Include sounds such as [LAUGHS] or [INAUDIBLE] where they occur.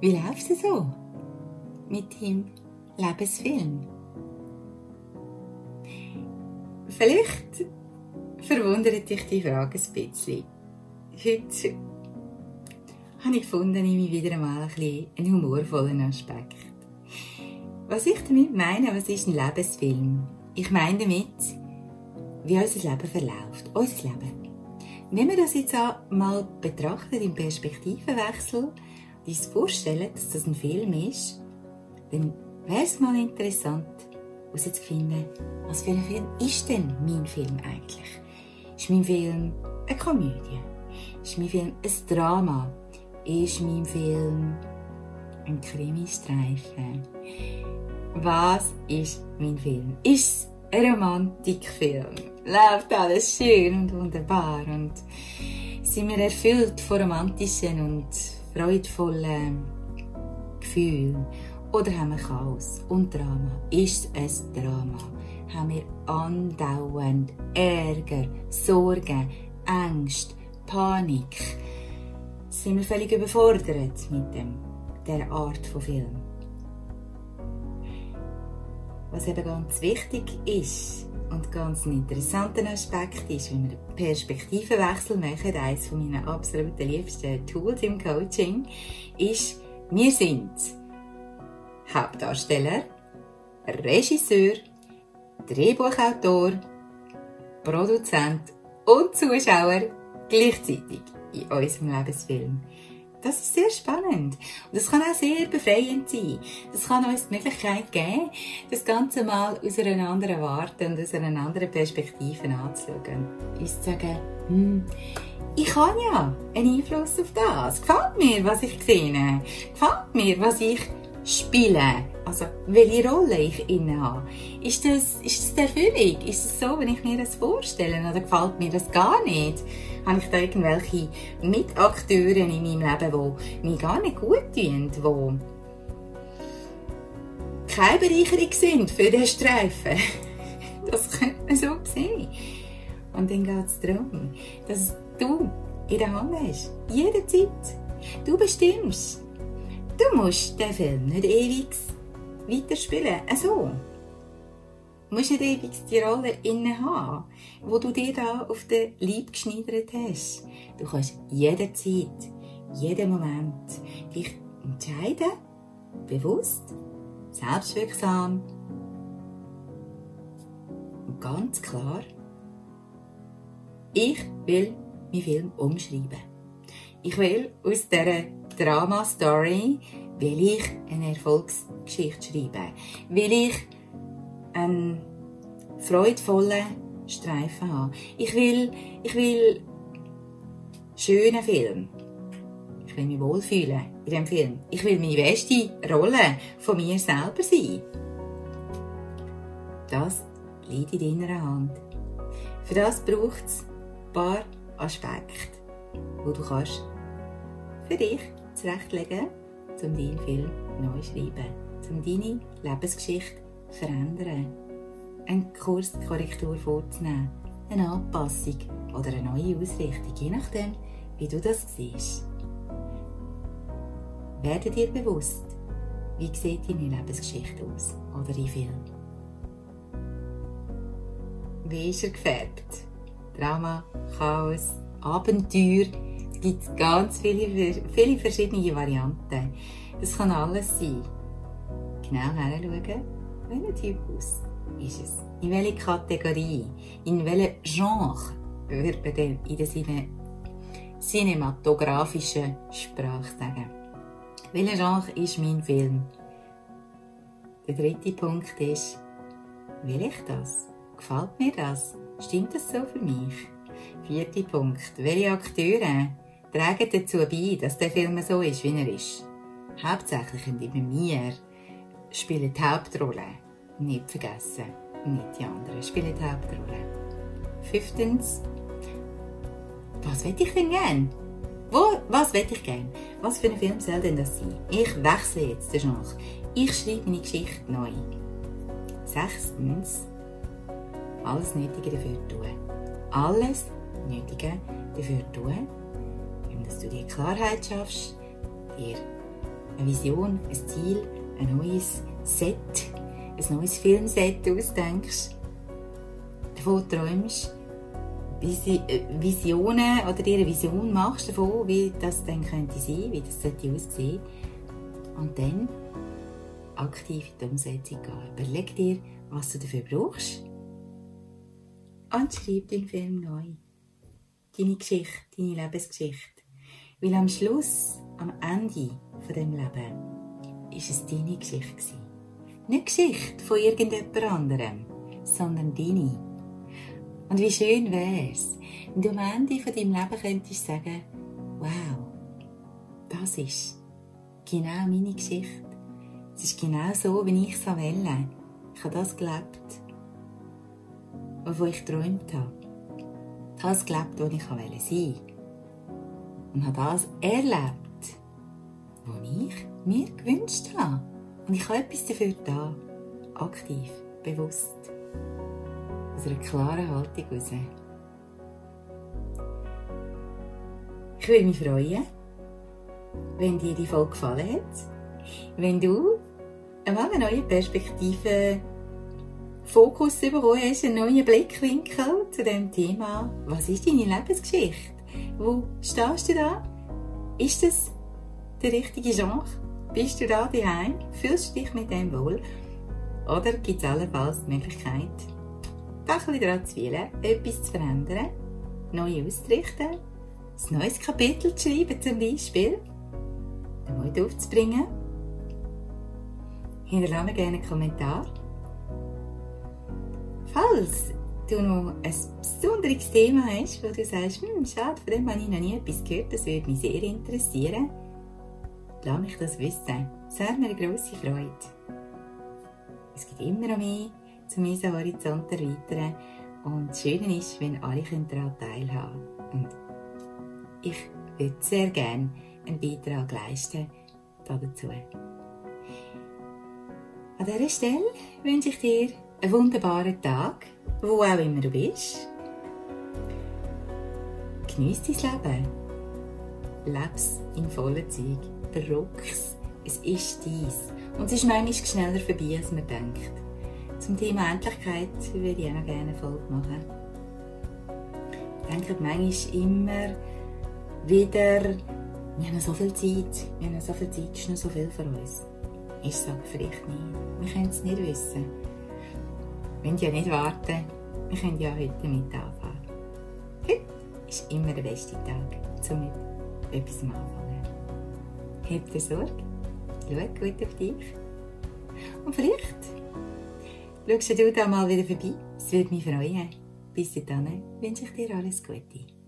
Wie läuft es so mit deinem Lebensfilm? Vielleicht verwundert dich die Frage ein bisschen. Heute habe ich gefunden, ich wieder einmal ein einen humorvollen Aspekt. Was ich damit meine, was ist ein Lebensfilm? Ich meine damit, wie unser Leben verläuft. Unser Leben. Wenn wir das jetzt mal betrachten im Perspektivenwechsel, uns vorstellen, dass das ein Film ist, dann wäre es mal interessant, herauszufinden, was für ein Film ist denn mein Film eigentlich? Ist mein Film eine Komödie? Ist mein Film ein Drama? Ist mein Film ein Krimistreifen? Was ist mein Film? Ist es ein Romantikfilm? Läuft alles schön und wunderbar und sind wir erfüllt von romantischen und freudvollen Gefühlen? Oder haben wir Chaos und Drama? Ist es Drama? Haben wir andauernd Ärger, Sorgen, Angst, Panik? Sind wir völlig überfordert mit dem, der Art von Film? Was eben ganz wichtig ist und ganz ein interessanter Aspekt ist, wenn wir einen Perspektivenwechsel machen, eines meiner absoluten liebsten Tools im Coaching, ist, wir sind Hauptdarsteller, Regisseur, Drehbuchautor, Produzent und Zuschauer gleichzeitig in unserem Lebensfilm. Das ist sehr spannend. Und das kann auch sehr befreiend sein. Das kann uns die Möglichkeit geben, das Ganze mal aus einer anderen Warte und aus einer anderen Perspektive anzuschauen. Uns zu sagen, hm, ich habe ja einen Einfluss auf das. Gefällt mir, was ich sehe. Gefällt mir, was ich spiele. Also, welche Rolle ich inne habe. Ist das, ist das Erfüllung? Ist es so, wenn ich mir das vorstelle? Oder gefällt mir das gar nicht? Habe ich da irgendwelche Mitakteure in meinem Leben, die mir gar nicht gut tun, die keine Bereicherung sind für den Streifen? [LAUGHS] Das könnte man so sehen. Und dann geht es darum, dass du in der Hand hast. Jederzeit. Du bestimmst. Du musst den Film nicht ewig weiterspielen. Also, du musst nicht ewig die Rolle inne haben, wo du dir da auf den Leib geschneidert hast. Du kannst jederzeit, jeden Moment dich entscheiden, bewusst, selbstwirksam und ganz klar, ich will meinen Film umschreiben. Ich will aus dieser Drama-Story will ich eine Erfolgsgeschichte schreiben. Will ich einen freudvollen Streifen haben. Ich will, ich will schönen Film. Ich will mich wohlfühlen in dem Film. Ich will meine beste Rolle von mir selber sein. Das liegt in deiner Hand. Für das braucht es ein paar Aspekte, die du kannst für dich zurechtlegen, um deinen Film neu zu schreiben, um deine Lebensgeschichte zu verändern, eine Kurskorrektur vorzunehmen, eine Anpassung oder eine neue Ausrichtung, je nachdem, wie du das siehst. Werde dir bewusst, wie sieht deine Lebensgeschichte aus oder dein Film. Wie ist er gefärbt? Drama, Chaos, Abenteuer, gibt es ganz viele, viele verschiedene Varianten. Das kann alles sein. Genau hinschauen, welcher Typus ist es? In welcher Kategorie? In welchem Genre würde man in der Cine cinematografischen Sprache sagen? Welcher Genre ist mein Film? Der dritte Punkt ist, will ich das? Gefällt mir das? Stimmt das so für mich? Vierter Punkt, welche Akteure tragen dazu bei, dass der Film so ist, wie er ist. Hauptsächlich und immer wir spielen die Hauptrolle. Nicht vergessen, nicht die anderen spielen die Hauptrolle. Fünftens, was will ich denn gern? Wo, was will ich gern? Was für ein Film soll denn das sein? Ich wechsle jetzt den Genre. Ich schreibe meine Geschichte neu. Sechstens, alles Nötige dafür tun. Alles Nötige dafür tun, dass du dir Klarheit schaffst, dir eine Vision, ein Ziel, ein neues Set, ein neues Filmset ausdenkst, davon träumst, äh, Visionen oder dir eine Vision machst davon, wie das dann könnte sein, wie das sollte aussehen und dann aktiv in die Umsetzung gehen. Überleg dir, was du dafür brauchst und schreib den Film neu. Deine Geschichte, deine Lebensgeschichte. Weil am Schluss, am Ende von dem Leben, ist es deine Geschichte Nicht Geschichte von irgendjemand anderem, sondern deine. Und wie schön wär's, wenn du am Ende von deinem Leben könntest sagen, wow, das ist genau meine Geschichte. Es ist genau so, wie ich es wähle. Ich habe das gelebt, wovon ich geträumt habe. Das gelebt, was ich sein wollte. Und habe das erlebt, was ich mir gewünscht habe. Und ich habe etwas dafür da. Aktiv, bewusst. Aus einer klaren Haltung heraus. Ich würde mich freuen, wenn dir die Folge gefallen hat. Wenn du eine neue Perspektive Fokus bekommen hast, einen neuen Blickwinkel zu dem Thema. Was ist deine Lebensgeschichte? Wo stehst du da? Ist das der richtige Genre? Bist du da daheim? Fühlst du dich mit dem wohl? Oder gibt es allenfalls die Möglichkeit, da ein bisschen daran zu wählen, etwas zu verändern, neu auszurichten, ein neues Kapitel zu schreiben zum Beispiel, den Mut aufzubringen? Hinterlasse mir gerne einen Kommentar Falls du noch ein besonderes Thema hast, wo du sagst, hm, schade, von dem habe ich noch nie etwas gehört, das würde mich sehr interessieren, lass mich das wissen. Das wäre mir eine grosse Freude. Es gibt immer noch mehr, um unseren Horizont erweitern. Und das Schöne ist, wenn alle daran teilhaben können. Und ich würde sehr gerne einen Beitrag leisten dazu. An dieser Stelle wünsche ich dir einen wunderbaren Tag, wo auch immer du bist. Genieß dein Leben. Leb's in vollen Zeug. Verrück's. Es ist dies. Und es ist manchmal schneller vorbei, als man denkt. Zum Thema Endlichkeit würde ich auch noch gerne eine Folge machen. Ich denke manchmal immer wieder, wir haben so viel Zeit, wir haben so viel Zeit, es ist noch so viel für uns. Ich sage vielleicht nicht. Wir können es nicht wissen. Müssen ja nicht warten. Wir können ja heute mit anfangen. Heute ist immer der beste Tag, um mit etwas anfangen. Hab dir Sorge. Schau gut auf dich. Und vielleicht schaust du da mal wieder vorbei. Es würde mich freuen. Bis dahin wünsche ich dir alles Gute.